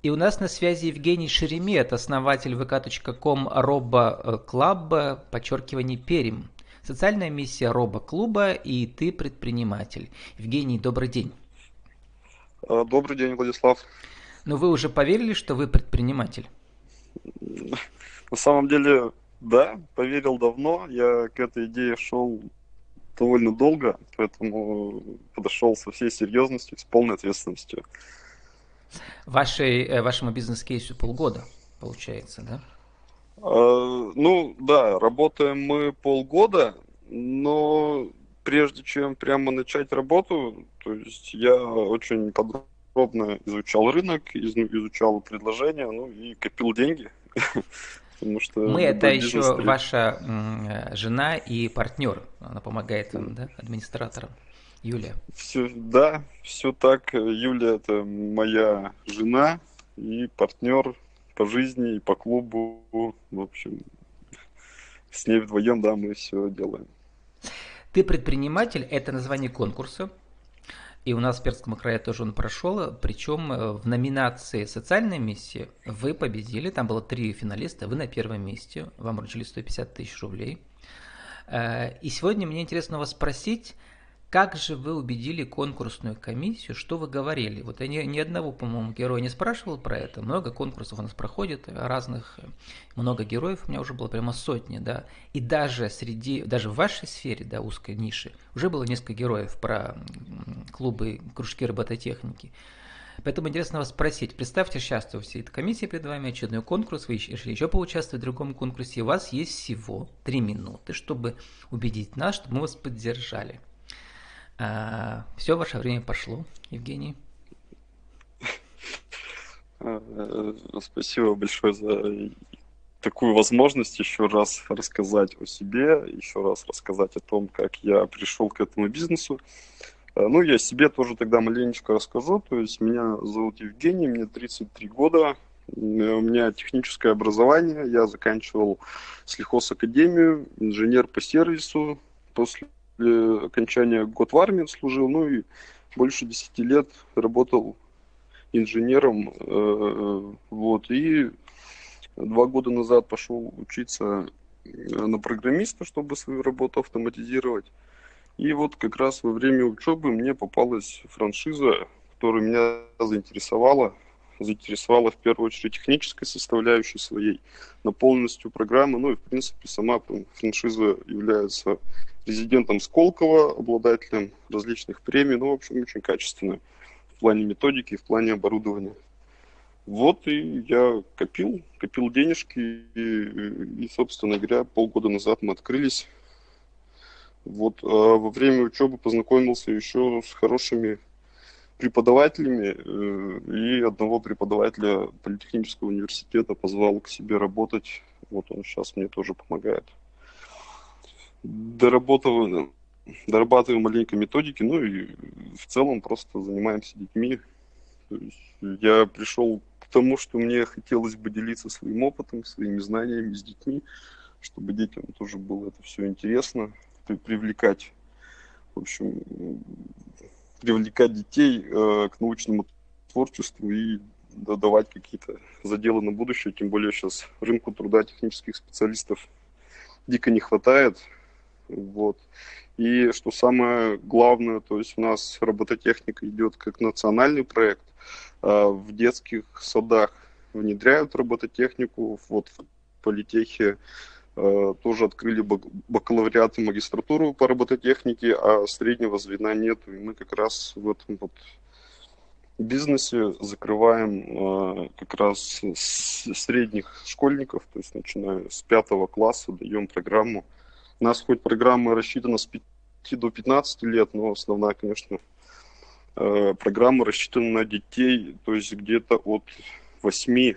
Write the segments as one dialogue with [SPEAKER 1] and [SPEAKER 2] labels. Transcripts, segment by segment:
[SPEAKER 1] И у нас на связи Евгений Шеремет, основатель vk.com Робо Клаба, подчеркивание Перим. Социальная миссия Робо Клуба и ты предприниматель. Евгений, добрый день.
[SPEAKER 2] А, добрый день, Владислав.
[SPEAKER 1] Но вы уже поверили, что вы предприниматель?
[SPEAKER 2] На самом деле, да, поверил давно. Я к этой идее шел довольно долго, поэтому подошел со всей серьезностью, с полной ответственностью.
[SPEAKER 1] Вашей, э, вашему бизнес-кейсу полгода, получается, да?
[SPEAKER 2] А, ну, да, работаем мы полгода, но прежде чем прямо начать работу, то есть я очень подробно изучал рынок, изучал предложения, ну и копил деньги.
[SPEAKER 1] Потому что Мы это еще ваша э, жена и партнер. Она помогает вам, да, администратором. Юлия.
[SPEAKER 2] Все, да, все так. Юлия это моя жена и партнер по жизни и по клубу. В общем, с ней вдвоем, да, мы все делаем.
[SPEAKER 1] Ты предприниматель, это название конкурса. И у нас в Перском крае тоже он прошел. Причем э, в номинации «Социальная миссия» вы победили. Там было три финалиста. Вы на первом месте. Вам вручили 150 тысяч рублей. Э, и сегодня мне интересно вас спросить, как же вы убедили конкурсную комиссию, что вы говорили? Вот я ни, ни одного, по-моему, героя не спрашивал про это. Много конкурсов у нас проходит, разных, много героев, у меня уже было прямо сотни, да. И даже среди, даже в вашей сфере, да, узкой ниши, уже было несколько героев про клубы, кружки робототехники. Поэтому интересно вас спросить, представьте, сейчас у всей этой комиссии перед вами очередной конкурс, вы решили еще поучаствовать в другом конкурсе, и у вас есть всего три минуты, чтобы убедить нас, чтобы мы вас поддержали. А, все, ваше время пошло, Евгений.
[SPEAKER 2] А, спасибо большое за такую возможность еще раз рассказать о себе, еще раз рассказать о том, как я пришел к этому бизнесу. А, ну, я себе тоже тогда маленечко расскажу. То есть меня зовут Евгений, мне 33 года, у меня техническое образование, я заканчивал Слехоз Академию, инженер по сервису. После окончания год в армии служил, ну и больше 10 лет работал инженером. Э, вот, и два года назад пошел учиться на программиста, чтобы свою работу автоматизировать. И вот как раз во время учебы мне попалась франшиза, которая меня заинтересовала. Заинтересовала в первую очередь технической составляющей своей, на полностью программы. Ну и в принципе сама франшиза является президентом Сколково, обладателем различных премий, ну, в общем, очень качественно в плане методики, в плане оборудования. Вот и я копил, копил денежки, и, и, собственно говоря, полгода назад мы открылись. Вот а во время учебы познакомился еще с хорошими преподавателями, э, и одного преподавателя политехнического университета позвал к себе работать. Вот он сейчас мне тоже помогает доработываем, дорабатываем маленько методики, ну и в целом просто занимаемся детьми. Я пришел к тому, что мне хотелось бы делиться своим опытом, своими знаниями с детьми, чтобы детям тоже было это все интересно, привлекать, в общем, привлекать детей э, к научному творчеству и давать какие-то заделы на будущее, тем более сейчас рынку труда технических специалистов дико не хватает, вот. И что самое главное, то есть у нас робототехника идет как национальный проект. А в детских садах внедряют робототехнику. Вот в политехе а, тоже открыли бакалавриат и магистратуру по робототехнике, а среднего звена нет. И мы как раз в этом вот бизнесе закрываем а, как раз средних школьников, то есть начиная с пятого класса даем программу у нас хоть программа рассчитана с 5 до 15 лет, но основная, конечно, э, программа рассчитана на детей, то есть где-то от 8,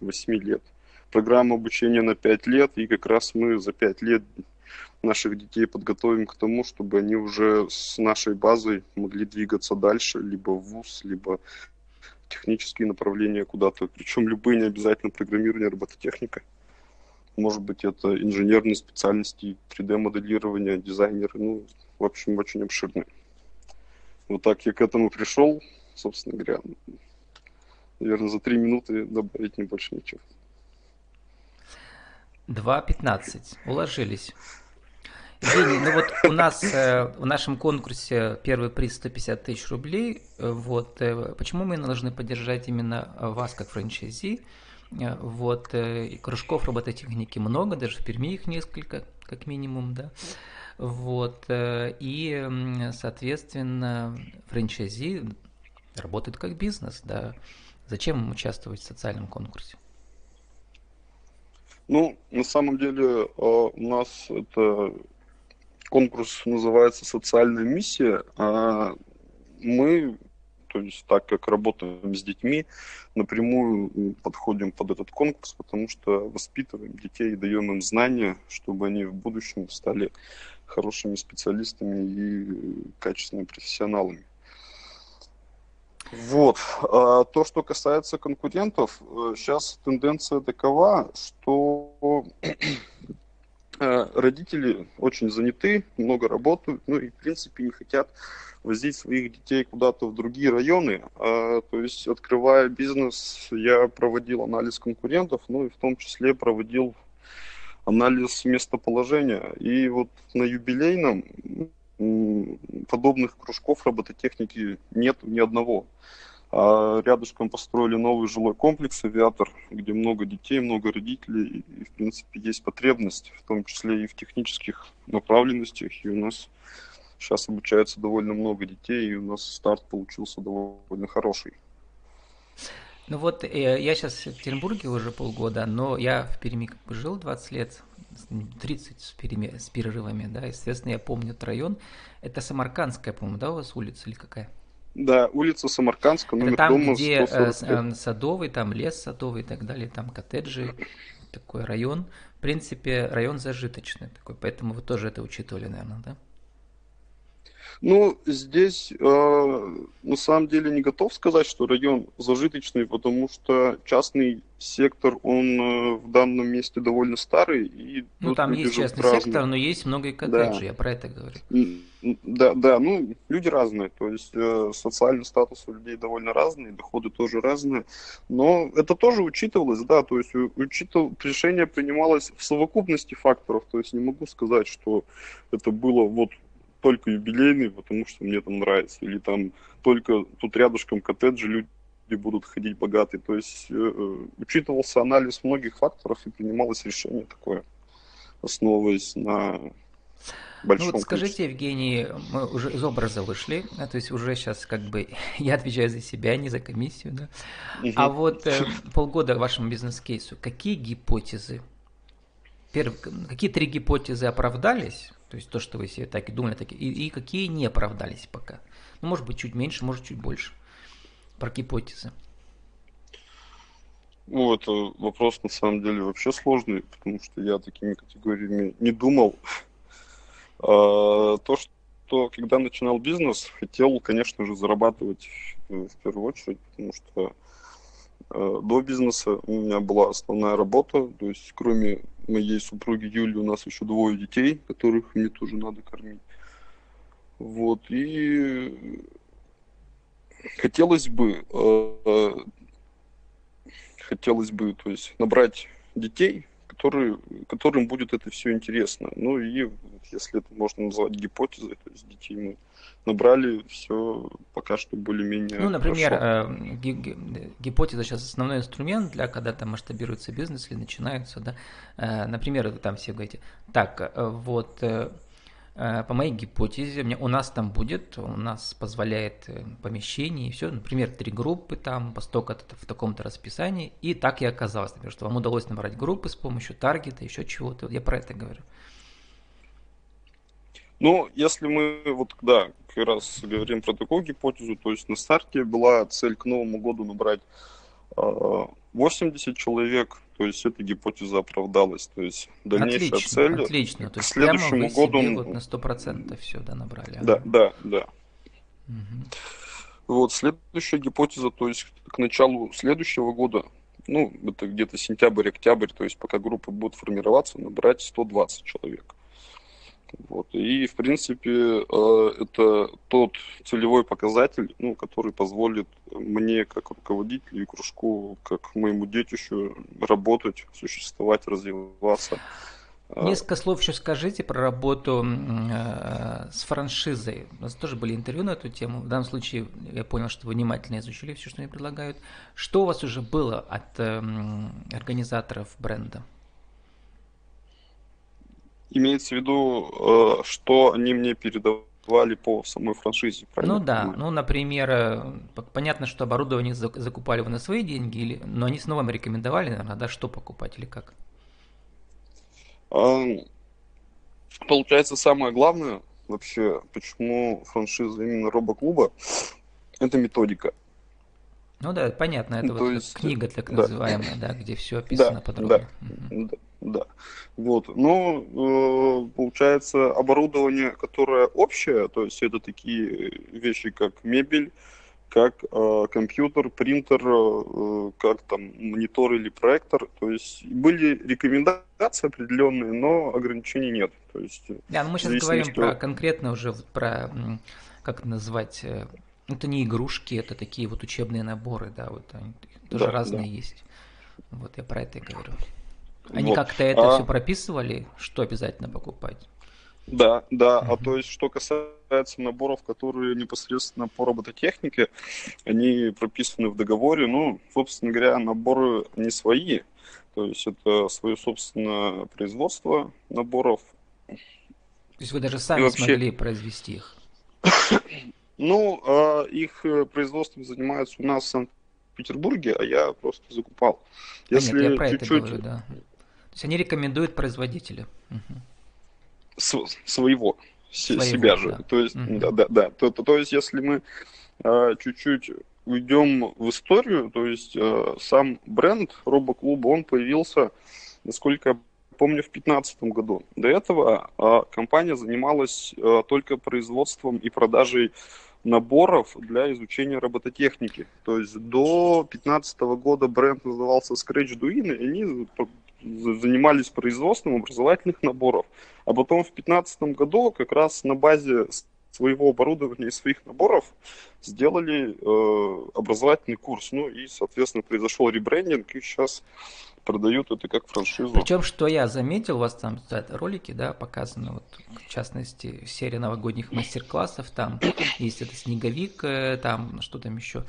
[SPEAKER 2] 8 лет. Программа обучения на 5 лет, и как раз мы за 5 лет наших детей подготовим к тому, чтобы они уже с нашей базой могли двигаться дальше, либо в ВУЗ, либо технические направления куда-то. Причем любые, не обязательно программирование, робототехника. Может быть, это инженерные специальности, 3D-моделирование, дизайнеры. Ну, в общем, очень обширные. Вот так я к этому пришел, собственно говоря. наверное, за три минуты добавить не больше ничего.
[SPEAKER 1] 2.15. Уложились. Евгений, ну вот у нас э, в нашем конкурсе первый приз 150 тысяч рублей. Вот э, почему мы должны поддержать именно вас как франчайзи? Э, вот и кружков робототехники много, даже в Перми их несколько, как минимум, да. Вот и, соответственно, франчайзи работает как бизнес, да. Зачем участвовать в социальном конкурсе?
[SPEAKER 2] Ну, на самом деле у нас это конкурс называется «Социальная миссия», а мы, то есть так как работаем с детьми, напрямую подходим под этот конкурс, потому что воспитываем детей и даем им знания, чтобы они в будущем стали хорошими специалистами и качественными профессионалами. Вот. А то, что касается конкурентов, сейчас э, тенденция такова, что Э, родители очень заняты, много работают, ну и в принципе не хотят возить своих детей куда-то в другие районы. А, то есть, открывая бизнес, я проводил анализ конкурентов, ну и в том числе проводил анализ местоположения. И вот на юбилейном подобных кружков робототехники нет ни одного. А рядышком построили новый жилой комплекс «Авиатор», где много детей, много родителей, и, в принципе, есть потребность, в том числе и в технических направленностях, и у нас сейчас обучается довольно много детей, и у нас старт получился довольно хороший.
[SPEAKER 1] Ну вот, э, я сейчас в Екатеринбурге уже полгода, но я в Перми жил 20 лет, 30 с, переми, с перерывами, да, естественно, я помню этот район. Это Самаркандская, по-моему, да, у вас улица или какая?
[SPEAKER 2] Да, улица Самаркандская, номер
[SPEAKER 1] Это там,
[SPEAKER 2] дома
[SPEAKER 1] где 145. Э, садовый, там лес садовый и так далее, там коттеджи, такой район. В принципе, район зажиточный такой, поэтому вы тоже это учитывали, наверное, да?
[SPEAKER 2] Ну, здесь э, на самом деле не готов сказать, что район зажиточный, потому что частный сектор, он э, в данном месте довольно старый. И
[SPEAKER 1] ну, там есть частный разные. сектор, но есть много и коттеджей, да. я про это говорю.
[SPEAKER 2] Да, да, ну, люди разные, то есть э, социальный статус у людей довольно разный, доходы тоже разные, но это тоже учитывалось, да, то есть учитывал, решение принималось в совокупности факторов, то есть не могу сказать, что это было вот только юбилейный, потому что мне там нравится. Или там только тут рядышком коттеджи, люди будут ходить богатые. То есть э, э, учитывался анализ многих факторов и принималось решение такое, основываясь на большом
[SPEAKER 1] ну вот скажите, Евгений, мы уже из образа вышли, а, то есть уже сейчас как бы я отвечаю за себя, не за комиссию, да. Угу. А вот э, полгода вашему бизнес-кейсу, какие гипотезы, перв, какие три гипотезы оправдались, то есть то, что вы себе так и думали, так и, и какие не оправдались пока. Ну, может быть, чуть меньше, может, чуть больше. Про гипотезы.
[SPEAKER 2] Ну, это вопрос на самом деле вообще сложный, потому что я такими категориями не думал. А, то, что когда начинал бизнес, хотел, конечно же, зарабатывать в первую очередь, потому что Э, до бизнеса у меня была основная работа, то есть кроме моей супруги Юли у нас еще двое детей, которых мне тоже надо кормить. Вот, и хотелось бы, э, хотелось бы, то есть набрать детей, которые, которым будет это все интересно. Ну и если это можно назвать гипотезой, то есть детей мы набрали все пока что более-менее.
[SPEAKER 1] Ну, например, э, гипотеза сейчас основной инструмент для когда там масштабируется бизнес или начинаются, да. Э, например, там все говорите, так, э, вот по моей гипотезе, у нас там будет, у нас позволяет э, помещение и все, например, три группы там, по столько-то в таком-то расписании, и так и оказалось, например, что вам удалось набрать группы с помощью таргета, еще чего-то, я про это говорю.
[SPEAKER 2] Ну, если мы вот, да, как раз говорим про такую гипотезу, то есть на старте была цель к Новому году набрать 80 а, человек, то есть эта гипотеза оправдалась. То есть дальнейшая
[SPEAKER 1] отлично,
[SPEAKER 2] цель
[SPEAKER 1] отлично. То
[SPEAKER 2] есть к следующему году...
[SPEAKER 1] Себе вот на 100% все да, набрали.
[SPEAKER 2] Да, да, да. Угу. Вот, следующая гипотеза, то есть к началу следующего года, ну, это где-то сентябрь-октябрь, то есть пока группы будут формироваться, набрать 120 человек. Вот. И, в принципе, э, это тот целевой показатель, ну, который позволит мне, как руководителю и кружку, как моему детищу, работать, существовать, развиваться.
[SPEAKER 1] А, Несколько слов еще скажите про работу э, с франшизой. У нас тоже были интервью на эту тему. В данном случае я понял, что вы внимательно изучили все, что мне предлагают. Что у вас уже было от э, организаторов бренда?
[SPEAKER 2] Имеется в виду, э, что они мне передавали по самой франшизе,
[SPEAKER 1] правильно? Ну да, ну, например, э, понятно, что оборудование закупали вы на свои деньги, или, но они снова вам рекомендовали, наверное, да, что покупать или как?
[SPEAKER 2] Получается, самое главное вообще, почему франшиза именно робоклуба, это методика.
[SPEAKER 1] Ну да, понятно, это То вот есть, книга так да. называемая, да, где все описано да, подробно.
[SPEAKER 2] Да, угу. да, да. Вот. Ну, э, получается, оборудование, которое общее, то есть это такие вещи, как мебель, как э, компьютер, принтер, э, как там монитор или проектор. То есть были рекомендации определенные, но ограничений нет. То есть,
[SPEAKER 1] да, но мы сейчас говорим что... про конкретно уже про, как это назвать, э, это не игрушки, это такие вот учебные наборы, да, вот они тоже да, разные да. есть. Вот я про это и говорю. Они вот. как-то это а... все прописывали, что обязательно покупать?
[SPEAKER 2] Да, да. А то есть, что касается наборов, которые непосредственно по робототехнике, они прописаны в договоре. Ну, собственно говоря, наборы не свои. То есть это свое собственное производство наборов.
[SPEAKER 1] То есть вы даже сами вообще... смогли произвести их?
[SPEAKER 2] Ну, а их э, производством занимаются у нас в Санкт-Петербурге, а я просто закупал.
[SPEAKER 1] Если а нет, я про чуть-чуть... это говорю, да. Есть они рекомендуют производителя. Угу
[SPEAKER 2] своего, своего себя же. Да. То есть, mm-hmm. да, да, да. То, то, то есть, если мы э, чуть-чуть уйдем в историю, то есть э, сам бренд робоклуба, он появился, насколько я помню, в 2015 году. До этого э, компания занималась э, только производством и продажей наборов для изучения робототехники. То есть до 2015 года бренд назывался Scratch Duin, и они занимались производством образовательных наборов. А потом в 2015 году как раз на базе своего оборудования и своих наборов сделали э, образовательный курс. Ну и, соответственно, произошел ребрендинг, и сейчас продают это как франшизу.
[SPEAKER 1] Причем, что я заметил, у вас там ролики, да, показаны, вот, в частности, серия новогодних мастер-классов, там есть это снеговик, э, там что там еще.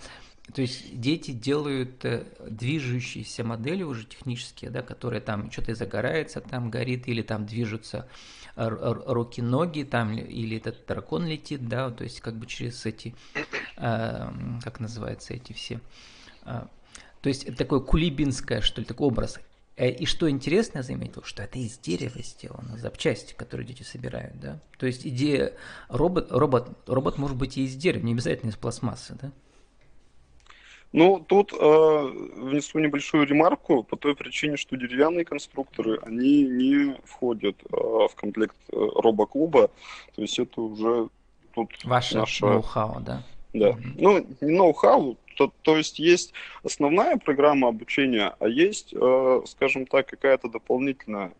[SPEAKER 1] То есть дети делают э, движущиеся модели уже технические, да, которые там что-то загорается, там горит, или там движутся руки-ноги, там, или этот дракон летит, да, то есть как бы через эти, э, как называются эти все. Э, то есть это такое кулибинское, что ли, такой образ. И что интересно, я заметил, что это из дерева сделано, запчасти, которые дети собирают, да. То есть идея робот, робот, робот может быть и из дерева, не обязательно из пластмассы, да.
[SPEAKER 2] Ну, тут э, внесу небольшую ремарку по той причине, что деревянные конструкторы, они не входят э, в комплект э, робоклуба. То есть это уже тут
[SPEAKER 1] Ваше наша... ноу-хау, да?
[SPEAKER 2] Да. Mm-hmm. Ну, не ноу-хау, то, то есть есть основная программа обучения, а есть, э, скажем так, какая-то дополнительная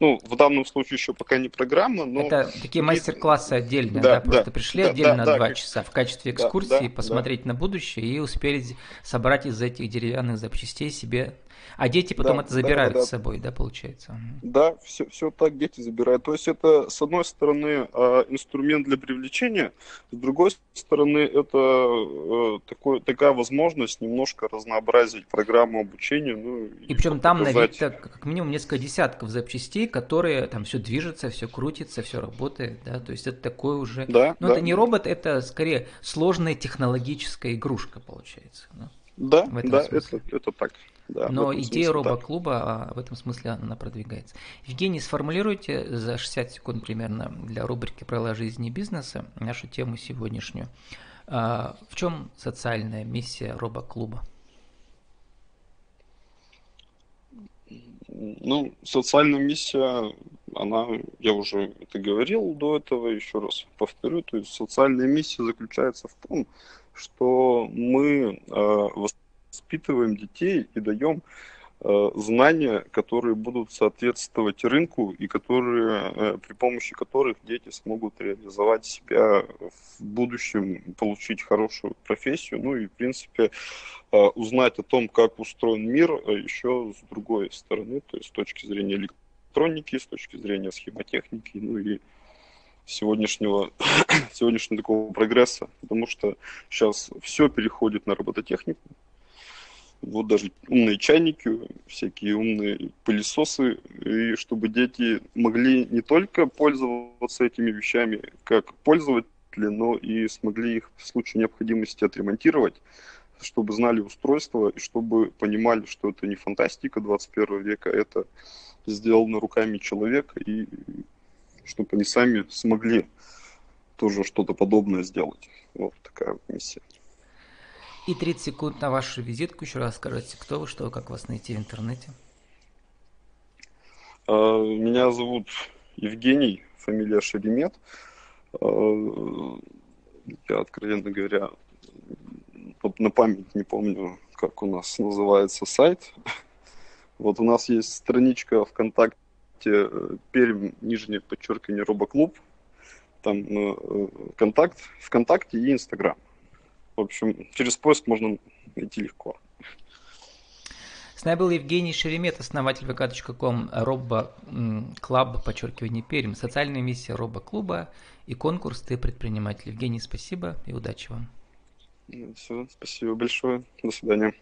[SPEAKER 2] ну, в данном случае еще пока не программа, но...
[SPEAKER 1] Это такие мастер-классы отдельно, да, да? Просто да, пришли да, отдельно да, на два часа в качестве экскурсии, да, посмотреть да. на будущее и успели собрать из этих деревянных запчастей себе а дети потом да, это забирают да, да, с собой, да, получается?
[SPEAKER 2] Да, все, все так дети забирают. То есть это, с одной стороны, а, инструмент для привлечения, с другой стороны, это э, такой, такая возможность немножко разнообразить программу обучения. Ну,
[SPEAKER 1] и, и причем там на вид как минимум несколько десятков запчастей, которые там все движется, все крутится, все работает, да, то есть это такой уже... Да, ну, да. это не робот, это скорее сложная технологическая игрушка, получается.
[SPEAKER 2] Да, да, да это, это так.
[SPEAKER 1] Да, Но идея робоклуба а, в этом смысле она продвигается. Евгений, сформулируйте за 60 секунд примерно для рубрики «Правила жизни и бизнеса» нашу тему сегодняшнюю. А, в чем социальная миссия робоклуба?
[SPEAKER 2] Ну, социальная миссия, она, я уже это говорил до этого, еще раз повторю, то есть социальная миссия заключается в том, что мы э, воспитываем детей и даем Э, знания, которые будут соответствовать рынку и которые, э, при помощи которых дети смогут реализовать себя в будущем, получить хорошую профессию, ну и, в принципе, э, узнать о том, как устроен мир еще с другой стороны, то есть с точки зрения электроники, с точки зрения схемотехники, ну и сегодняшнего, сегодняшнего такого прогресса, потому что сейчас все переходит на робототехнику, вот даже умные чайники, всякие умные пылесосы, и чтобы дети могли не только пользоваться этими вещами как пользователи, но и смогли их в случае необходимости отремонтировать, чтобы знали устройство и чтобы понимали, что это не фантастика 21 века, это сделано руками человека, и чтобы они сами смогли тоже что-то подобное сделать. Вот такая миссия.
[SPEAKER 1] И 30 секунд на вашу визитку. Еще раз скажите, кто вы, что, как вас найти в интернете.
[SPEAKER 2] А, меня зовут Евгений, фамилия Шеремет. А, я, откровенно говоря, на память не помню, как у нас называется сайт. Вот у нас есть страничка ВКонтакте э, Пермь, нижнее подчеркивание, Робоклуб. Там э, э, контакт, ВКонтакте и Инстаграм. В общем, через поиск можно найти легко.
[SPEAKER 1] С нами был Евгений Шеремет, основатель vk.com Robo Club, подчеркивание Пермь, социальная миссия Робо Клуба и конкурс «Ты предприниматель». Евгений, спасибо и удачи вам.
[SPEAKER 2] Все, спасибо большое. До свидания.